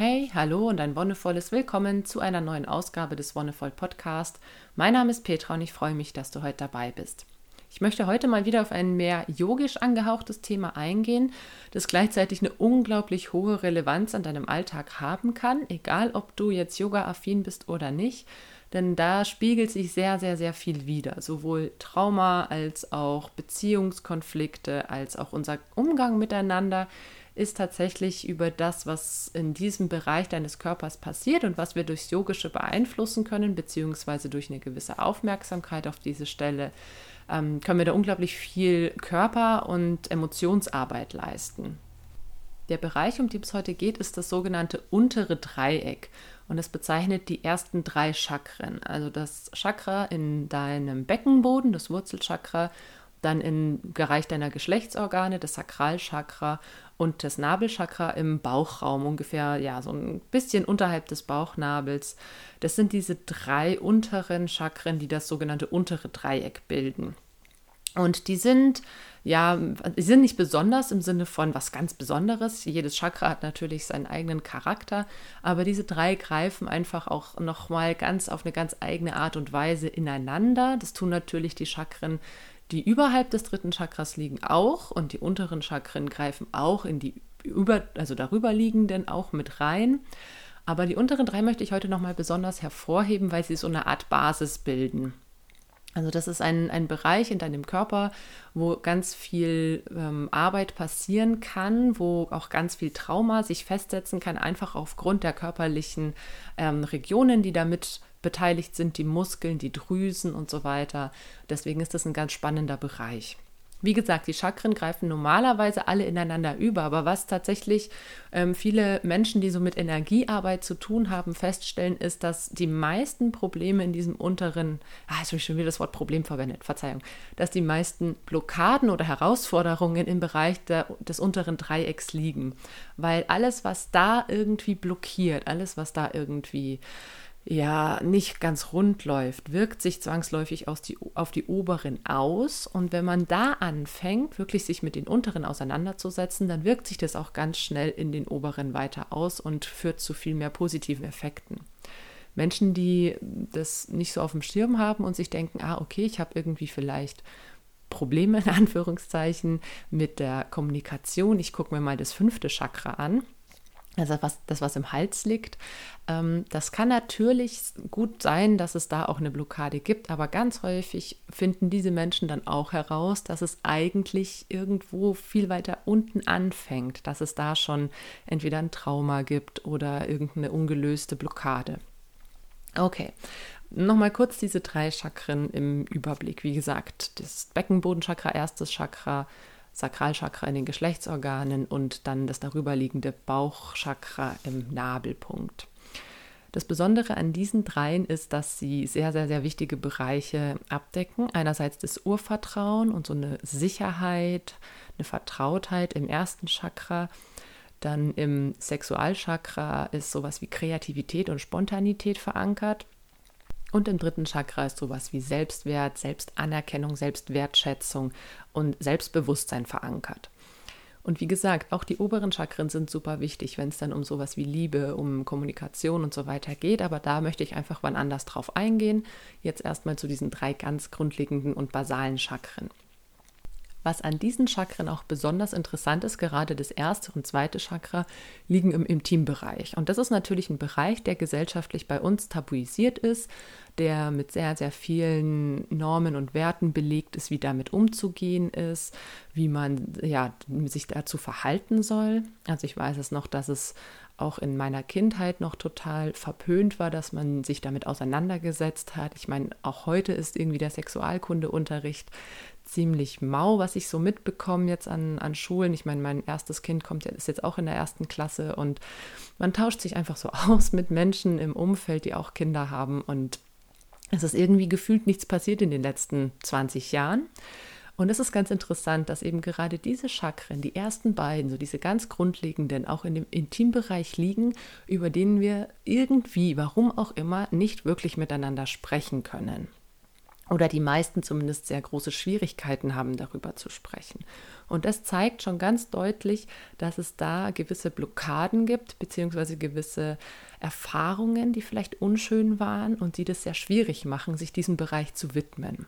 Hey, hallo und ein wonnevolles Willkommen zu einer neuen Ausgabe des Wonnevoll Podcast. Mein Name ist Petra und ich freue mich, dass du heute dabei bist. Ich möchte heute mal wieder auf ein mehr yogisch angehauchtes Thema eingehen, das gleichzeitig eine unglaublich hohe Relevanz an deinem Alltag haben kann, egal ob du jetzt yoga-affin bist oder nicht. Denn da spiegelt sich sehr, sehr, sehr viel wider. Sowohl Trauma als auch Beziehungskonflikte, als auch unser Umgang miteinander ist tatsächlich über das, was in diesem Bereich deines Körpers passiert und was wir durchs Yogische beeinflussen können, beziehungsweise durch eine gewisse Aufmerksamkeit auf diese Stelle, ähm, können wir da unglaublich viel Körper- und Emotionsarbeit leisten. Der Bereich, um den es heute geht, ist das sogenannte untere Dreieck. Und es bezeichnet die ersten drei Chakren. Also das Chakra in deinem Beckenboden, das Wurzelchakra, dann im Bereich deiner Geschlechtsorgane, das Sakralchakra und das Nabelchakra im Bauchraum, ungefähr ja so ein bisschen unterhalb des Bauchnabels. Das sind diese drei unteren Chakren, die das sogenannte untere Dreieck bilden. Und die sind, ja, die sind nicht besonders im Sinne von was ganz Besonderes. Jedes Chakra hat natürlich seinen eigenen Charakter, aber diese drei greifen einfach auch nochmal ganz auf eine ganz eigene Art und Weise ineinander. Das tun natürlich die Chakren die überhalb des dritten Chakras liegen auch und die unteren Chakren greifen auch in die über, also darüber liegenden auch mit rein. Aber die unteren drei möchte ich heute nochmal besonders hervorheben, weil sie so eine Art Basis bilden. Also das ist ein, ein Bereich in deinem Körper, wo ganz viel ähm, Arbeit passieren kann, wo auch ganz viel Trauma sich festsetzen kann, einfach aufgrund der körperlichen ähm, Regionen, die damit beteiligt sind, die Muskeln, die Drüsen und so weiter. Deswegen ist das ein ganz spannender Bereich. Wie gesagt, die Chakren greifen normalerweise alle ineinander über, aber was tatsächlich ähm, viele Menschen, die so mit Energiearbeit zu tun haben, feststellen, ist, dass die meisten Probleme in diesem unteren, ah, jetzt habe ich schon wieder das Wort Problem verwendet, Verzeihung, dass die meisten Blockaden oder Herausforderungen im Bereich der, des unteren Dreiecks liegen, weil alles, was da irgendwie blockiert, alles, was da irgendwie ja nicht ganz rund läuft, wirkt sich zwangsläufig die, auf die oberen aus. Und wenn man da anfängt, wirklich sich mit den unteren auseinanderzusetzen, dann wirkt sich das auch ganz schnell in den oberen weiter aus und führt zu viel mehr positiven Effekten. Menschen, die das nicht so auf dem Schirm haben und sich denken, ah, okay, ich habe irgendwie vielleicht Probleme in Anführungszeichen mit der Kommunikation. Ich gucke mir mal das fünfte Chakra an also was, das, was im Hals liegt. Ähm, das kann natürlich gut sein, dass es da auch eine Blockade gibt, aber ganz häufig finden diese Menschen dann auch heraus, dass es eigentlich irgendwo viel weiter unten anfängt, dass es da schon entweder ein Trauma gibt oder irgendeine ungelöste Blockade. Okay, Nochmal kurz diese drei Chakren im Überblick. Wie gesagt, das Beckenbodenchakra, erstes Chakra, Sakralchakra in den Geschlechtsorganen und dann das darüberliegende Bauchchakra im Nabelpunkt. Das Besondere an diesen dreien ist, dass sie sehr, sehr, sehr wichtige Bereiche abdecken. Einerseits das Urvertrauen und so eine Sicherheit, eine Vertrautheit im ersten Chakra. Dann im Sexualchakra ist sowas wie Kreativität und Spontanität verankert. Und im dritten Chakra ist sowas wie Selbstwert, Selbstanerkennung, Selbstwertschätzung und Selbstbewusstsein verankert. Und wie gesagt, auch die oberen Chakren sind super wichtig, wenn es dann um sowas wie Liebe, um Kommunikation und so weiter geht. Aber da möchte ich einfach wann anders drauf eingehen. Jetzt erstmal zu diesen drei ganz grundlegenden und basalen Chakren. Was an diesen Chakren auch besonders interessant ist, gerade das erste und zweite Chakra liegen im Intimbereich. Und das ist natürlich ein Bereich, der gesellschaftlich bei uns tabuisiert ist, der mit sehr, sehr vielen Normen und Werten belegt ist, wie damit umzugehen ist, wie man ja, sich dazu verhalten soll. Also ich weiß es noch, dass es auch in meiner Kindheit noch total verpönt war, dass man sich damit auseinandergesetzt hat. Ich meine, auch heute ist irgendwie der Sexualkundeunterricht ziemlich mau, was ich so mitbekomme jetzt an, an Schulen. Ich meine, mein erstes Kind kommt ist jetzt auch in der ersten Klasse und man tauscht sich einfach so aus mit Menschen im Umfeld, die auch Kinder haben und es ist irgendwie gefühlt nichts passiert in den letzten 20 Jahren. Und es ist ganz interessant, dass eben gerade diese Chakren, die ersten beiden, so diese ganz grundlegenden, auch in dem Intimbereich liegen, über denen wir irgendwie, warum auch immer, nicht wirklich miteinander sprechen können. Oder die meisten zumindest sehr große Schwierigkeiten haben, darüber zu sprechen. Und das zeigt schon ganz deutlich, dass es da gewisse Blockaden gibt, beziehungsweise gewisse Erfahrungen, die vielleicht unschön waren und die das sehr schwierig machen, sich diesem Bereich zu widmen.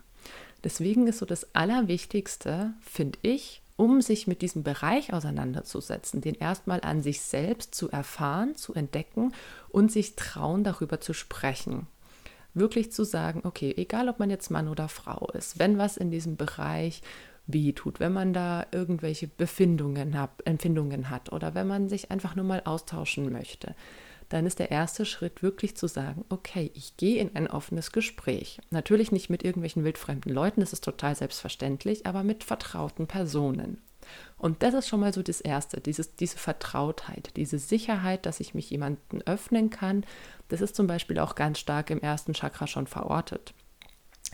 Deswegen ist so das Allerwichtigste, finde ich, um sich mit diesem Bereich auseinanderzusetzen, den erstmal an sich selbst zu erfahren, zu entdecken und sich trauen, darüber zu sprechen wirklich zu sagen, okay, egal ob man jetzt Mann oder Frau ist, wenn was in diesem Bereich weh tut, wenn man da irgendwelche Befindungen hat, Empfindungen hat oder wenn man sich einfach nur mal austauschen möchte, dann ist der erste Schritt wirklich zu sagen, okay, ich gehe in ein offenes Gespräch. Natürlich nicht mit irgendwelchen wildfremden Leuten, das ist total selbstverständlich, aber mit vertrauten Personen. Und das ist schon mal so das Erste, dieses, diese Vertrautheit, diese Sicherheit, dass ich mich jemandem öffnen kann. Das ist zum Beispiel auch ganz stark im ersten Chakra schon verortet.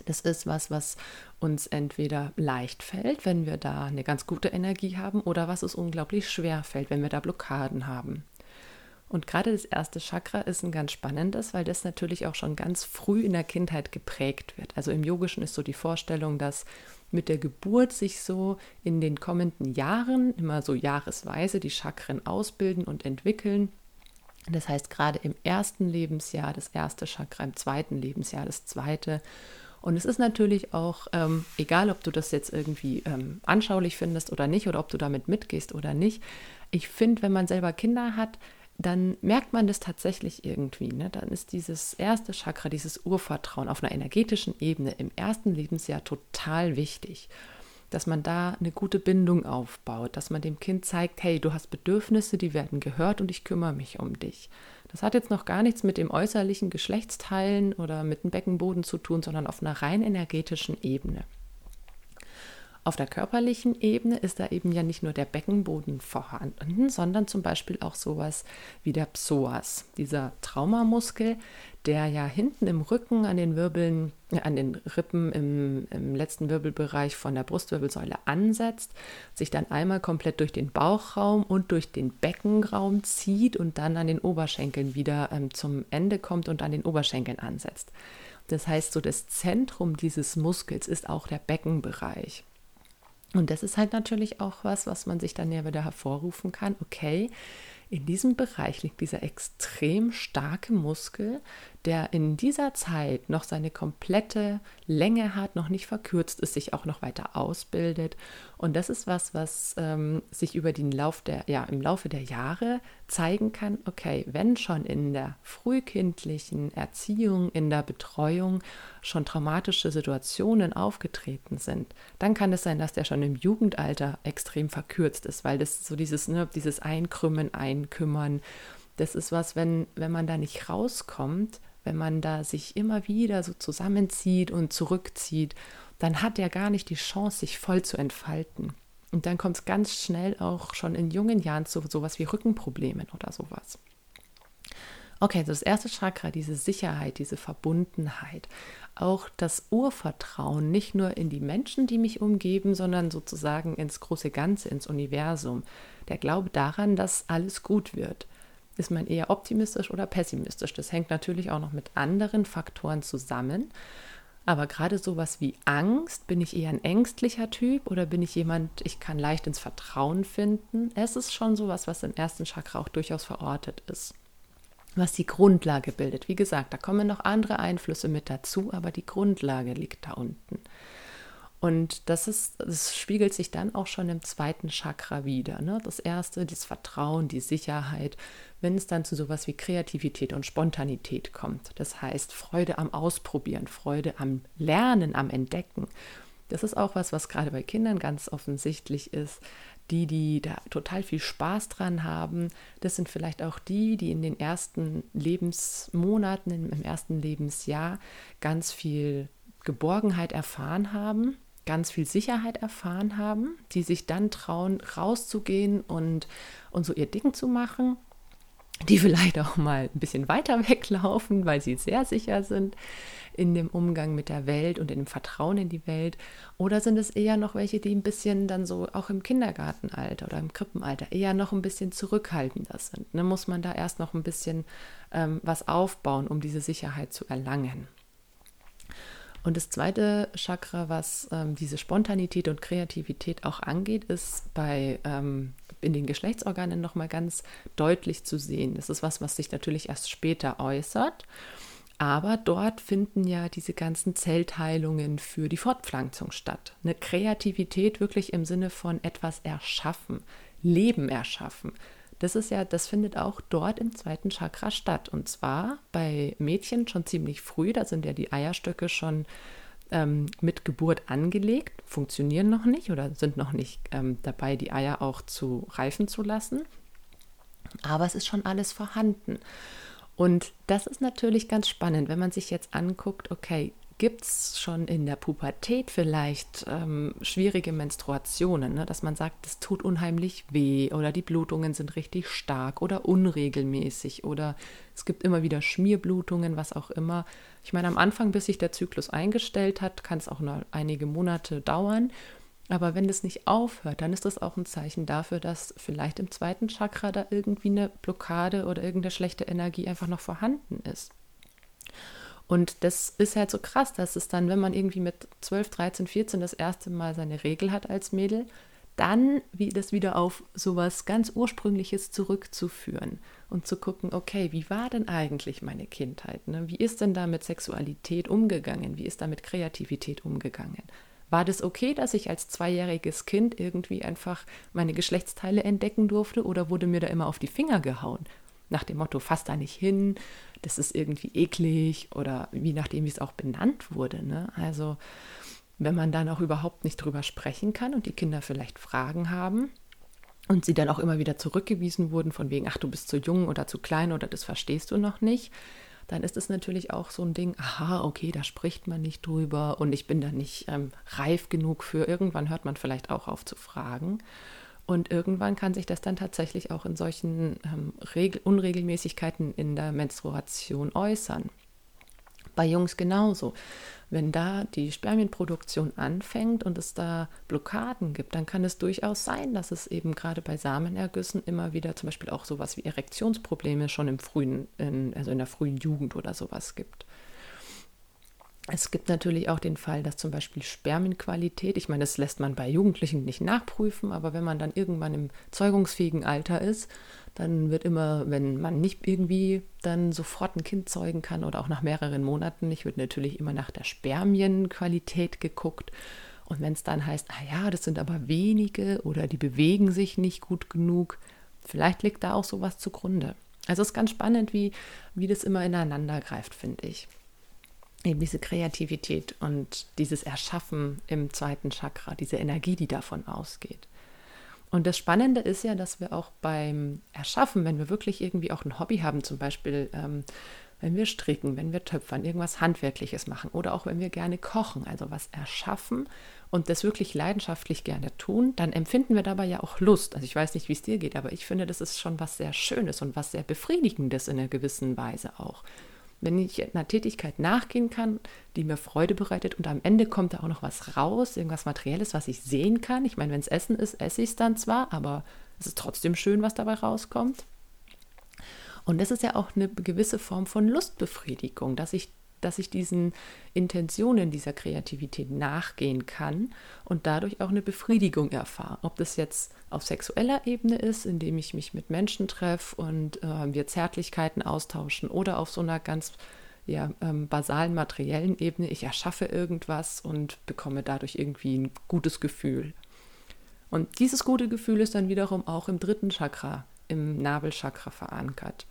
Das ist was, was uns entweder leicht fällt, wenn wir da eine ganz gute Energie haben, oder was uns unglaublich schwer fällt, wenn wir da Blockaden haben. Und gerade das erste Chakra ist ein ganz spannendes, weil das natürlich auch schon ganz früh in der Kindheit geprägt wird. Also im Yogischen ist so die Vorstellung, dass mit der Geburt sich so in den kommenden Jahren, immer so jahresweise, die Chakren ausbilden und entwickeln. Das heißt, gerade im ersten Lebensjahr das erste Chakra, im zweiten Lebensjahr das zweite. Und es ist natürlich auch, ähm, egal ob du das jetzt irgendwie ähm, anschaulich findest oder nicht, oder ob du damit mitgehst oder nicht, ich finde, wenn man selber Kinder hat, dann merkt man das tatsächlich irgendwie. Ne? Dann ist dieses erste Chakra, dieses Urvertrauen auf einer energetischen Ebene im ersten Lebensjahr total wichtig. Dass man da eine gute Bindung aufbaut, dass man dem Kind zeigt, hey, du hast Bedürfnisse, die werden gehört und ich kümmere mich um dich. Das hat jetzt noch gar nichts mit dem äußerlichen Geschlechtsteilen oder mit dem Beckenboden zu tun, sondern auf einer rein energetischen Ebene. Auf der körperlichen Ebene ist da eben ja nicht nur der Beckenboden vorhanden, sondern zum Beispiel auch sowas wie der Psoas, dieser Traumamuskel, der ja hinten im Rücken an den Wirbeln, äh, an den Rippen im, im letzten Wirbelbereich von der Brustwirbelsäule ansetzt, sich dann einmal komplett durch den Bauchraum und durch den Beckenraum zieht und dann an den Oberschenkeln wieder ähm, zum Ende kommt und an den Oberschenkeln ansetzt. Das heißt, so das Zentrum dieses Muskels ist auch der Beckenbereich. Und das ist halt natürlich auch was, was man sich dann ja wieder hervorrufen kann. Okay, in diesem Bereich liegt dieser extrem starke Muskel, der in dieser Zeit noch seine komplette Länge hat, noch nicht verkürzt ist, sich auch noch weiter ausbildet. Und das ist was, was ähm, sich über den Lauf der, ja, im Laufe der Jahre zeigen kann, okay, wenn schon in der frühkindlichen Erziehung, in der Betreuung schon traumatische Situationen aufgetreten sind, dann kann es sein, dass der schon im Jugendalter extrem verkürzt ist, weil das so dieses, ne, dieses Einkrümmen, Einkümmern, das ist was, wenn, wenn man da nicht rauskommt, wenn man da sich immer wieder so zusammenzieht und zurückzieht, dann hat er gar nicht die Chance, sich voll zu entfalten. Und dann kommt es ganz schnell auch schon in jungen Jahren zu sowas wie Rückenproblemen oder sowas. Okay, also das erste Chakra, diese Sicherheit, diese Verbundenheit, auch das Urvertrauen, nicht nur in die Menschen, die mich umgeben, sondern sozusagen ins große Ganze, ins Universum. Der Glaube daran, dass alles gut wird. Ist man eher optimistisch oder pessimistisch? Das hängt natürlich auch noch mit anderen Faktoren zusammen. Aber gerade sowas wie Angst, bin ich eher ein ängstlicher Typ oder bin ich jemand, ich kann leicht ins Vertrauen finden? Es ist schon sowas, was im ersten Chakra auch durchaus verortet ist. Was die Grundlage bildet. Wie gesagt, da kommen noch andere Einflüsse mit dazu, aber die Grundlage liegt da unten. Und das ist, das spiegelt sich dann auch schon im zweiten Chakra wieder. Ne? Das erste, das Vertrauen, die Sicherheit, wenn es dann zu sowas wie Kreativität und Spontanität kommt. Das heißt, Freude am Ausprobieren, Freude am Lernen, am Entdecken. Das ist auch was, was gerade bei Kindern ganz offensichtlich ist. Die, die da total viel Spaß dran haben, das sind vielleicht auch die, die in den ersten Lebensmonaten, im ersten Lebensjahr ganz viel Geborgenheit erfahren haben ganz viel Sicherheit erfahren haben, die sich dann trauen, rauszugehen und, und so ihr Ding zu machen, die vielleicht auch mal ein bisschen weiter weglaufen, weil sie sehr sicher sind in dem Umgang mit der Welt und in dem Vertrauen in die Welt? Oder sind es eher noch welche, die ein bisschen dann so auch im Kindergartenalter oder im Krippenalter eher noch ein bisschen zurückhaltender sind? Ne? Muss man da erst noch ein bisschen ähm, was aufbauen, um diese Sicherheit zu erlangen? Und das zweite Chakra, was ähm, diese Spontanität und Kreativität auch angeht, ist bei ähm, in den Geschlechtsorganen nochmal ganz deutlich zu sehen. Das ist was, was sich natürlich erst später äußert. Aber dort finden ja diese ganzen Zellteilungen für die Fortpflanzung statt. Eine Kreativität wirklich im Sinne von etwas erschaffen, Leben erschaffen. Das ist ja, das findet auch dort im zweiten Chakra statt. Und zwar bei Mädchen schon ziemlich früh, da sind ja die Eierstöcke schon ähm, mit Geburt angelegt, funktionieren noch nicht oder sind noch nicht ähm, dabei, die Eier auch zu reifen zu lassen. Aber es ist schon alles vorhanden. Und das ist natürlich ganz spannend, wenn man sich jetzt anguckt, okay, gibt es schon in der Pubertät vielleicht ähm, schwierige Menstruationen, ne? dass man sagt, es tut unheimlich weh oder die Blutungen sind richtig stark oder unregelmäßig oder es gibt immer wieder Schmierblutungen, was auch immer. Ich meine, am Anfang, bis sich der Zyklus eingestellt hat, kann es auch noch einige Monate dauern. Aber wenn das nicht aufhört, dann ist das auch ein Zeichen dafür, dass vielleicht im zweiten Chakra da irgendwie eine Blockade oder irgendeine schlechte Energie einfach noch vorhanden ist. Und das ist halt so krass, dass es dann, wenn man irgendwie mit 12, 13, 14 das erste Mal seine Regel hat als Mädel, dann wie das wieder auf sowas ganz Ursprüngliches zurückzuführen und zu gucken, okay, wie war denn eigentlich meine Kindheit? Ne? Wie ist denn da mit Sexualität umgegangen? Wie ist da mit Kreativität umgegangen? War das okay, dass ich als zweijähriges Kind irgendwie einfach meine Geschlechtsteile entdecken durfte oder wurde mir da immer auf die Finger gehauen? Nach dem Motto, fass da nicht hin, das ist irgendwie eklig oder wie nachdem, wie es auch benannt wurde. Ne? Also, wenn man dann auch überhaupt nicht drüber sprechen kann und die Kinder vielleicht Fragen haben und sie dann auch immer wieder zurückgewiesen wurden, von wegen, ach, du bist zu jung oder zu klein oder das verstehst du noch nicht, dann ist es natürlich auch so ein Ding, aha, okay, da spricht man nicht drüber und ich bin da nicht ähm, reif genug für. Irgendwann hört man vielleicht auch auf zu fragen. Und irgendwann kann sich das dann tatsächlich auch in solchen ähm, Unregelmäßigkeiten in der Menstruation äußern. Bei Jungs genauso. Wenn da die Spermienproduktion anfängt und es da Blockaden gibt, dann kann es durchaus sein, dass es eben gerade bei Samenergüssen immer wieder zum Beispiel auch sowas wie Erektionsprobleme schon im frühen, in, also in der frühen Jugend oder sowas gibt. Es gibt natürlich auch den Fall, dass zum Beispiel Spermienqualität, ich meine, das lässt man bei Jugendlichen nicht nachprüfen, aber wenn man dann irgendwann im zeugungsfähigen Alter ist, dann wird immer, wenn man nicht irgendwie dann sofort ein Kind zeugen kann oder auch nach mehreren Monaten nicht, wird natürlich immer nach der Spermienqualität geguckt. Und wenn es dann heißt, ah ja, das sind aber wenige oder die bewegen sich nicht gut genug, vielleicht liegt da auch sowas zugrunde. Also es ist ganz spannend, wie, wie das immer ineinander greift, finde ich eben diese Kreativität und dieses Erschaffen im zweiten Chakra, diese Energie, die davon ausgeht. Und das Spannende ist ja, dass wir auch beim Erschaffen, wenn wir wirklich irgendwie auch ein Hobby haben, zum Beispiel ähm, wenn wir stricken, wenn wir töpfern, irgendwas Handwerkliches machen oder auch wenn wir gerne kochen, also was erschaffen und das wirklich leidenschaftlich gerne tun, dann empfinden wir dabei ja auch Lust. Also ich weiß nicht, wie es dir geht, aber ich finde, das ist schon was sehr Schönes und was sehr Befriedigendes in einer gewissen Weise auch wenn ich einer Tätigkeit nachgehen kann, die mir Freude bereitet und am Ende kommt da auch noch was raus, irgendwas Materielles, was ich sehen kann. Ich meine, wenn es Essen ist, esse ich es dann zwar, aber es ist trotzdem schön, was dabei rauskommt. Und das ist ja auch eine gewisse Form von Lustbefriedigung, dass ich dass ich diesen Intentionen dieser Kreativität nachgehen kann und dadurch auch eine Befriedigung erfahre. Ob das jetzt auf sexueller Ebene ist, indem ich mich mit Menschen treffe und äh, wir Zärtlichkeiten austauschen oder auf so einer ganz ja, ähm, basalen materiellen Ebene, ich erschaffe irgendwas und bekomme dadurch irgendwie ein gutes Gefühl. Und dieses gute Gefühl ist dann wiederum auch im dritten Chakra, im Nabelchakra verankert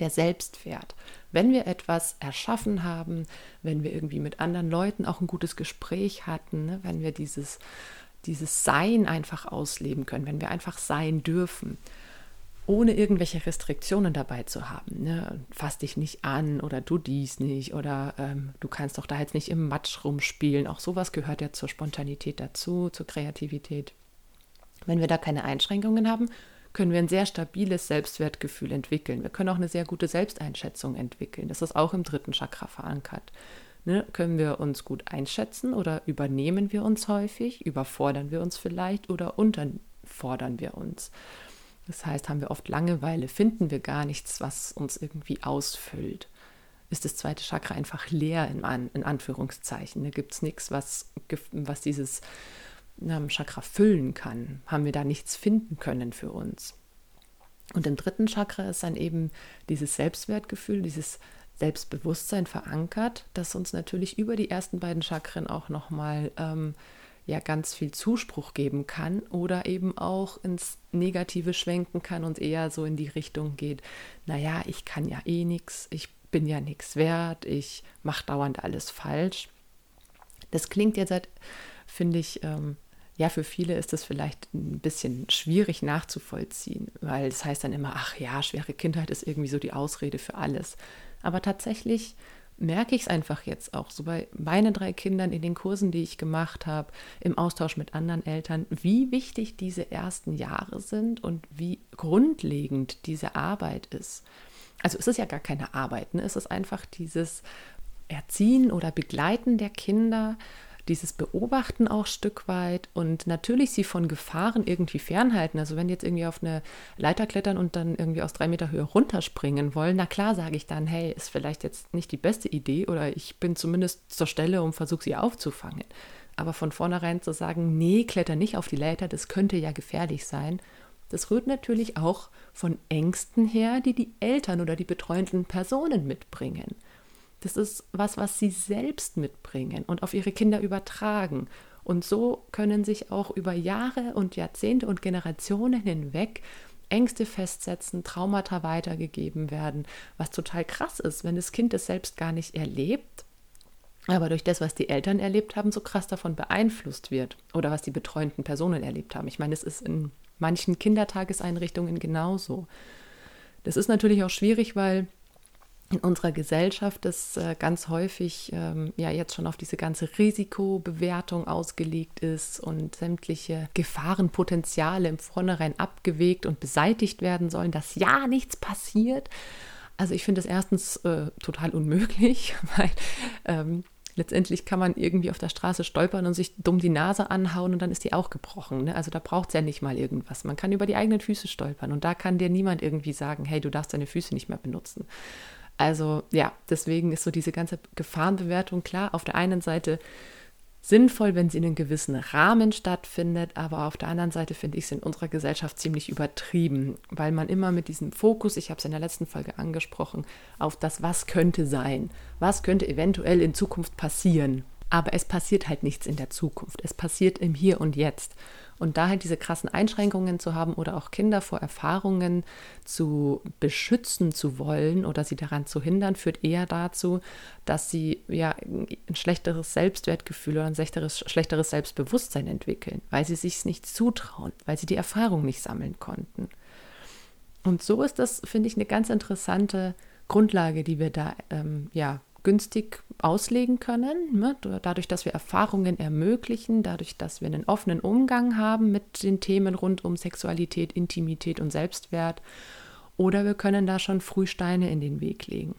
der Selbstwert. Wenn wir etwas erschaffen haben, wenn wir irgendwie mit anderen Leuten auch ein gutes Gespräch hatten, ne, wenn wir dieses, dieses Sein einfach ausleben können, wenn wir einfach sein dürfen, ohne irgendwelche Restriktionen dabei zu haben. Ne? Fass dich nicht an oder du dies nicht oder ähm, du kannst doch da jetzt nicht im Matsch rumspielen. Auch sowas gehört ja zur Spontanität dazu, zur Kreativität. Wenn wir da keine Einschränkungen haben, können wir ein sehr stabiles Selbstwertgefühl entwickeln. Wir können auch eine sehr gute Selbsteinschätzung entwickeln. Das ist auch im dritten Chakra verankert. Ne? Können wir uns gut einschätzen oder übernehmen wir uns häufig, überfordern wir uns vielleicht oder unterfordern wir uns? Das heißt, haben wir oft Langeweile, finden wir gar nichts, was uns irgendwie ausfüllt. ist das zweite Chakra einfach leer in, in Anführungszeichen. Da gibt es nichts, was, was dieses Chakra füllen kann. Haben wir da nichts finden können für uns. Und im dritten Chakra ist dann eben dieses Selbstwertgefühl, dieses Selbstbewusstsein verankert, das uns natürlich über die ersten beiden Chakren auch nochmal ähm, ja ganz viel Zuspruch geben kann oder eben auch ins Negative schwenken kann und eher so in die Richtung geht, naja, ich kann ja eh nichts, ich bin ja nichts wert, ich mache dauernd alles falsch. Das klingt jetzt, halt, finde ich, ähm, ja, für viele ist das vielleicht ein bisschen schwierig nachzuvollziehen, weil es das heißt dann immer, ach ja, schwere Kindheit ist irgendwie so die Ausrede für alles. Aber tatsächlich merke ich es einfach jetzt auch so bei meinen drei Kindern in den Kursen, die ich gemacht habe, im Austausch mit anderen Eltern, wie wichtig diese ersten Jahre sind und wie grundlegend diese Arbeit ist. Also es ist ja gar keine Arbeit, ne? es ist einfach dieses Erziehen oder Begleiten der Kinder dieses Beobachten auch Stück weit und natürlich sie von Gefahren irgendwie fernhalten. Also wenn jetzt irgendwie auf eine Leiter klettern und dann irgendwie aus drei Meter Höhe runterspringen wollen, na klar sage ich dann, hey, ist vielleicht jetzt nicht die beste Idee oder ich bin zumindest zur Stelle und versuche sie aufzufangen. Aber von vornherein zu sagen, nee, kletter nicht auf die Leiter, das könnte ja gefährlich sein, das rührt natürlich auch von Ängsten her, die die Eltern oder die betreuenden Personen mitbringen. Das ist was, was sie selbst mitbringen und auf ihre Kinder übertragen. Und so können sich auch über Jahre und Jahrzehnte und Generationen hinweg Ängste festsetzen, Traumata weitergegeben werden, was total krass ist, wenn das Kind es selbst gar nicht erlebt, aber durch das, was die Eltern erlebt haben, so krass davon beeinflusst wird oder was die betreuenden Personen erlebt haben. Ich meine, es ist in manchen Kindertageseinrichtungen genauso. Das ist natürlich auch schwierig, weil in unserer Gesellschaft das äh, ganz häufig ähm, ja jetzt schon auf diese ganze Risikobewertung ausgelegt ist und sämtliche Gefahrenpotenziale im Vornherein abgewegt und beseitigt werden sollen, dass ja nichts passiert. Also ich finde das erstens äh, total unmöglich, weil ähm, letztendlich kann man irgendwie auf der Straße stolpern und sich dumm die Nase anhauen und dann ist die auch gebrochen. Ne? Also da braucht es ja nicht mal irgendwas. Man kann über die eigenen Füße stolpern und da kann dir niemand irgendwie sagen, hey, du darfst deine Füße nicht mehr benutzen. Also ja, deswegen ist so diese ganze Gefahrenbewertung klar. Auf der einen Seite sinnvoll, wenn sie in einem gewissen Rahmen stattfindet, aber auf der anderen Seite finde ich es in unserer Gesellschaft ziemlich übertrieben, weil man immer mit diesem Fokus, ich habe es in der letzten Folge angesprochen, auf das, was könnte sein, was könnte eventuell in Zukunft passieren. Aber es passiert halt nichts in der Zukunft. Es passiert im Hier und Jetzt. Und da halt diese krassen Einschränkungen zu haben oder auch Kinder vor Erfahrungen zu beschützen zu wollen oder sie daran zu hindern, führt eher dazu, dass sie ja ein schlechteres Selbstwertgefühl oder ein schlechteres, schlechteres Selbstbewusstsein entwickeln, weil sie sich nicht zutrauen, weil sie die Erfahrung nicht sammeln konnten. Und so ist das, finde ich, eine ganz interessante Grundlage, die wir da ähm, ja günstig auslegen können, ne? dadurch, dass wir Erfahrungen ermöglichen, dadurch, dass wir einen offenen Umgang haben mit den Themen rund um Sexualität, Intimität und Selbstwert. Oder wir können da schon früh Steine in den Weg legen.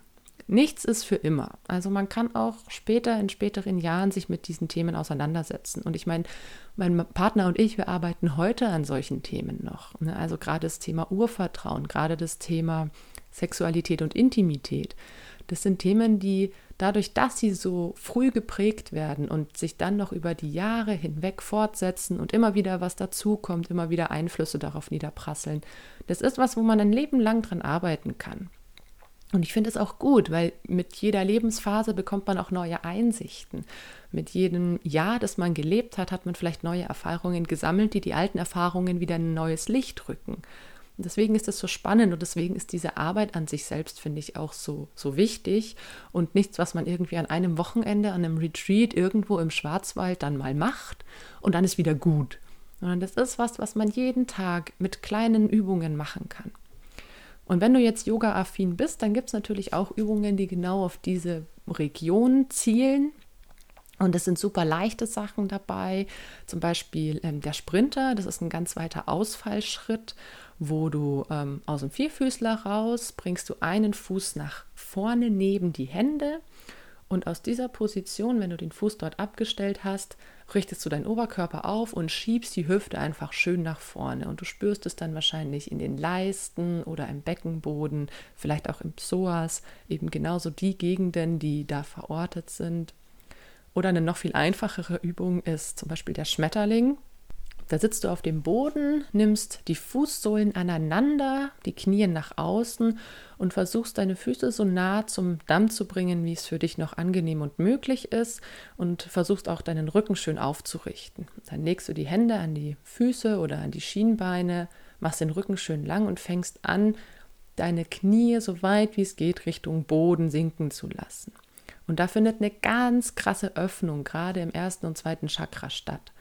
Nichts ist für immer. Also man kann auch später, in späteren Jahren sich mit diesen Themen auseinandersetzen. Und ich meine, mein Partner und ich, wir arbeiten heute an solchen Themen noch. Ne? Also gerade das Thema Urvertrauen, gerade das Thema Sexualität und Intimität. Das sind Themen, die dadurch, dass sie so früh geprägt werden und sich dann noch über die Jahre hinweg fortsetzen und immer wieder was dazukommt, immer wieder Einflüsse darauf niederprasseln, das ist was, wo man ein Leben lang dran arbeiten kann. Und ich finde es auch gut, weil mit jeder Lebensphase bekommt man auch neue Einsichten. Mit jedem Jahr, das man gelebt hat, hat man vielleicht neue Erfahrungen gesammelt, die die alten Erfahrungen wieder in ein neues Licht rücken. Und deswegen ist das so spannend und deswegen ist diese Arbeit an sich selbst, finde ich, auch so, so wichtig und nichts, was man irgendwie an einem Wochenende, an einem Retreat irgendwo im Schwarzwald dann mal macht und dann ist wieder gut. Sondern das ist was, was man jeden Tag mit kleinen Übungen machen kann. Und wenn du jetzt yoga-affin bist, dann gibt es natürlich auch Übungen, die genau auf diese Region zielen. Und es sind super leichte Sachen dabei, zum Beispiel ähm, der Sprinter, das ist ein ganz weiter Ausfallschritt wo du ähm, aus dem Vierfüßler raus bringst du einen Fuß nach vorne neben die Hände Und aus dieser Position, wenn du den Fuß dort abgestellt hast, richtest du deinen Oberkörper auf und schiebst die Hüfte einfach schön nach vorne. Und du spürst es dann wahrscheinlich in den Leisten oder im Beckenboden, vielleicht auch im Psoas, eben genauso die Gegenden, die da verortet sind. Oder eine noch viel einfachere Übung ist zum Beispiel der Schmetterling. Da sitzt du auf dem Boden, nimmst die Fußsohlen aneinander, die Knie nach außen und versuchst deine Füße so nah zum Damm zu bringen, wie es für dich noch angenehm und möglich ist und versuchst auch deinen Rücken schön aufzurichten. Dann legst du die Hände an die Füße oder an die Schienbeine, machst den Rücken schön lang und fängst an, deine Knie so weit wie es geht Richtung Boden sinken zu lassen. Und da findet eine ganz krasse Öffnung gerade im ersten und zweiten Chakra statt.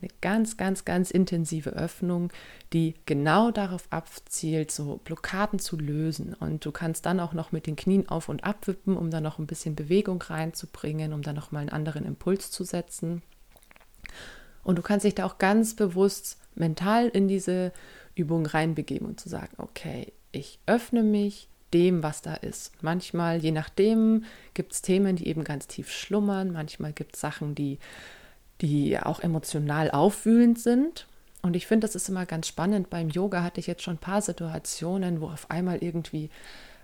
Eine ganz, ganz, ganz intensive Öffnung, die genau darauf abzielt, so Blockaden zu lösen. Und du kannst dann auch noch mit den Knien auf und ab wippen, um da noch ein bisschen Bewegung reinzubringen, um da noch mal einen anderen Impuls zu setzen. Und du kannst dich da auch ganz bewusst mental in diese Übung reinbegeben und zu sagen, okay, ich öffne mich dem, was da ist. Manchmal, je nachdem, gibt es Themen, die eben ganz tief schlummern. Manchmal gibt es Sachen, die die auch emotional aufwühlend sind. Und ich finde, das ist immer ganz spannend. Beim Yoga hatte ich jetzt schon ein paar Situationen, wo auf einmal irgendwie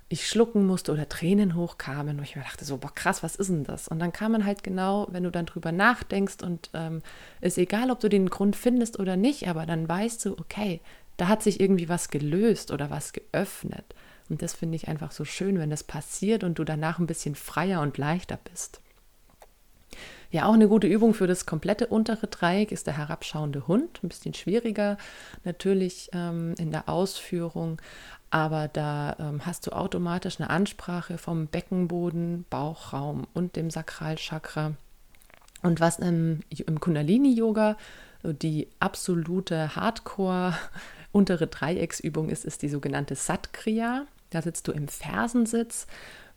ich schlucken musste oder Tränen hochkamen, wo ich mir dachte, so, boah, krass, was ist denn das? Und dann kam man halt genau, wenn du dann drüber nachdenkst und ähm, ist egal, ob du den Grund findest oder nicht, aber dann weißt du, okay, da hat sich irgendwie was gelöst oder was geöffnet. Und das finde ich einfach so schön, wenn das passiert und du danach ein bisschen freier und leichter bist. Ja, auch eine gute Übung für das komplette untere Dreieck ist der herabschauende Hund. Ein bisschen schwieriger natürlich ähm, in der Ausführung, aber da ähm, hast du automatisch eine Ansprache vom Beckenboden, Bauchraum und dem Sakralchakra. Und was im, im Kundalini-Yoga die absolute Hardcore untere Dreiecksübung ist, ist die sogenannte Satkriya. Da sitzt du im Fersensitz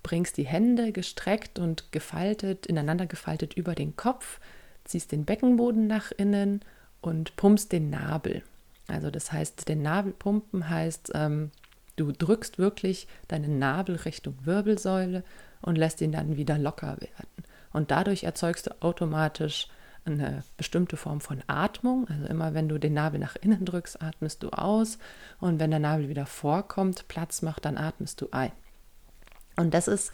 bringst die Hände gestreckt und gefaltet, ineinander gefaltet über den Kopf, ziehst den Beckenboden nach innen und pumpst den Nabel. Also das heißt, den Nabel pumpen heißt, ähm, du drückst wirklich deinen Nabel Richtung Wirbelsäule und lässt ihn dann wieder locker werden. Und dadurch erzeugst du automatisch eine bestimmte Form von Atmung. Also immer wenn du den Nabel nach innen drückst, atmest du aus. Und wenn der Nabel wieder vorkommt, Platz macht, dann atmest du ein. Und das ist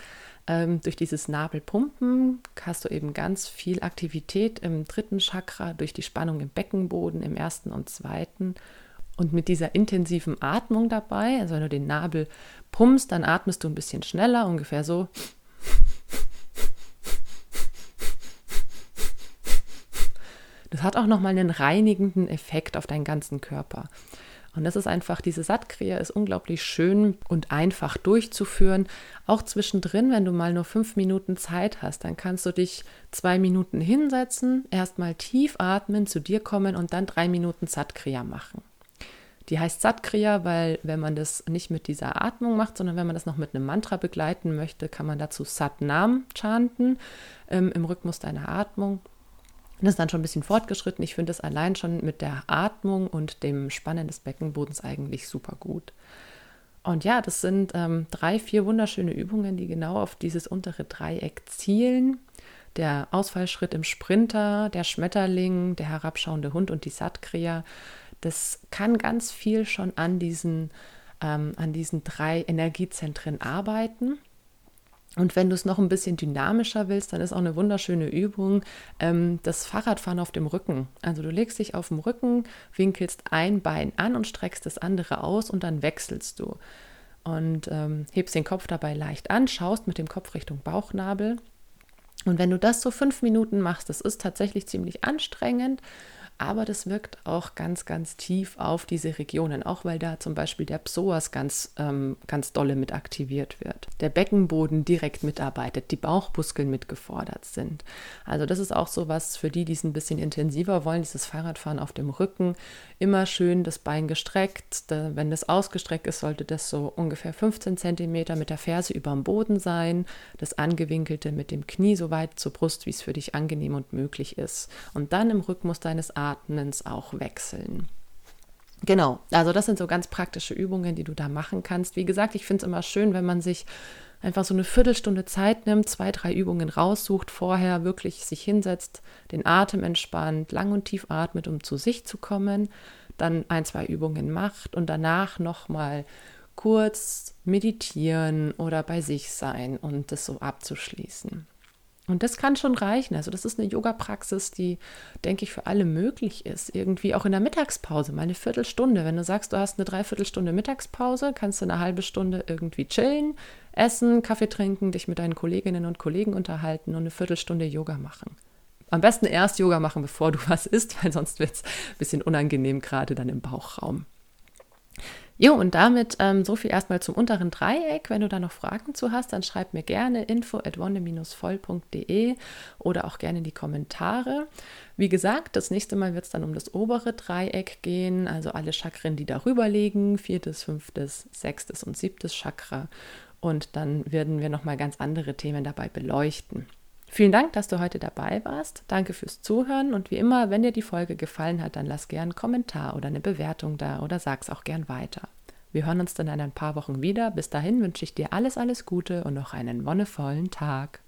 ähm, durch dieses Nabelpumpen hast du eben ganz viel Aktivität im dritten Chakra, durch die Spannung im Beckenboden, im ersten und zweiten. Und mit dieser intensiven Atmung dabei, also wenn du den Nabel pumpst, dann atmest du ein bisschen schneller, ungefähr so. Das hat auch nochmal einen reinigenden Effekt auf deinen ganzen Körper. Und das ist einfach, diese Sattkriya ist unglaublich schön und einfach durchzuführen. Auch zwischendrin, wenn du mal nur fünf Minuten Zeit hast, dann kannst du dich zwei Minuten hinsetzen, erstmal tief atmen, zu dir kommen und dann drei Minuten Sattkriya machen. Die heißt Satkriya, weil wenn man das nicht mit dieser Atmung macht, sondern wenn man das noch mit einem Mantra begleiten möchte, kann man dazu Satnam chanten ähm, im Rhythmus deiner Atmung. Das ist dann schon ein bisschen fortgeschritten. Ich finde es allein schon mit der Atmung und dem Spannen des Beckenbodens eigentlich super gut. Und ja, das sind ähm, drei, vier wunderschöne Übungen, die genau auf dieses untere Dreieck zielen. Der Ausfallschritt im Sprinter, der Schmetterling, der herabschauende Hund und die Satkriya. Das kann ganz viel schon an diesen, ähm, an diesen drei Energiezentren arbeiten. Und wenn du es noch ein bisschen dynamischer willst, dann ist auch eine wunderschöne Übung ähm, das Fahrradfahren auf dem Rücken. Also du legst dich auf dem Rücken, winkelst ein Bein an und streckst das andere aus und dann wechselst du. Und ähm, hebst den Kopf dabei leicht an, schaust mit dem Kopf Richtung Bauchnabel. Und wenn du das so fünf Minuten machst, das ist tatsächlich ziemlich anstrengend, aber das wirkt auch ganz, ganz tief auf diese Regionen, auch weil da zum Beispiel der Psoas ganz, ähm, ganz dolle mit aktiviert wird. Der Beckenboden direkt mitarbeitet, die Bauchmuskeln mitgefordert sind. Also das ist auch so was für die, die es ein bisschen intensiver wollen, dieses Fahrradfahren auf dem Rücken. Immer schön das Bein gestreckt. Wenn das ausgestreckt ist, sollte das so ungefähr 15 cm mit der Ferse über dem Boden sein. Das Angewinkelte mit dem Knie so weit zur Brust, wie es für dich angenehm und möglich ist. Und dann im Rhythmus deines Atmens auch wechseln. Genau, also das sind so ganz praktische Übungen, die du da machen kannst. Wie gesagt, ich finde es immer schön, wenn man sich einfach so eine Viertelstunde Zeit nimmt, zwei, drei Übungen raussucht, vorher wirklich sich hinsetzt, den Atem entspannt, lang und tief atmet, um zu sich zu kommen, dann ein, zwei Übungen macht und danach nochmal kurz meditieren oder bei sich sein und das so abzuschließen. Und das kann schon reichen. Also das ist eine Yoga-Praxis, die, denke ich, für alle möglich ist. Irgendwie auch in der Mittagspause, mal eine Viertelstunde. Wenn du sagst, du hast eine Dreiviertelstunde Mittagspause, kannst du eine halbe Stunde irgendwie chillen, essen, Kaffee trinken, dich mit deinen Kolleginnen und Kollegen unterhalten und eine Viertelstunde Yoga machen. Am besten erst Yoga machen, bevor du was isst, weil sonst wird es ein bisschen unangenehm, gerade dann im Bauchraum. Jo, und damit ähm, so viel erstmal zum unteren Dreieck. Wenn du da noch Fragen zu hast, dann schreib mir gerne info at wonne-voll.de oder auch gerne in die Kommentare. Wie gesagt, das nächste Mal wird es dann um das obere Dreieck gehen, also alle Chakren, die darüber liegen, viertes, fünftes, sechstes und siebtes Chakra. Und dann werden wir nochmal ganz andere Themen dabei beleuchten. Vielen Dank, dass du heute dabei warst. Danke fürs Zuhören und wie immer, wenn dir die Folge gefallen hat, dann lass gern einen Kommentar oder eine Bewertung da oder sag's auch gern weiter. Wir hören uns dann in ein paar Wochen wieder. Bis dahin wünsche ich dir alles, alles Gute und noch einen wonnevollen Tag.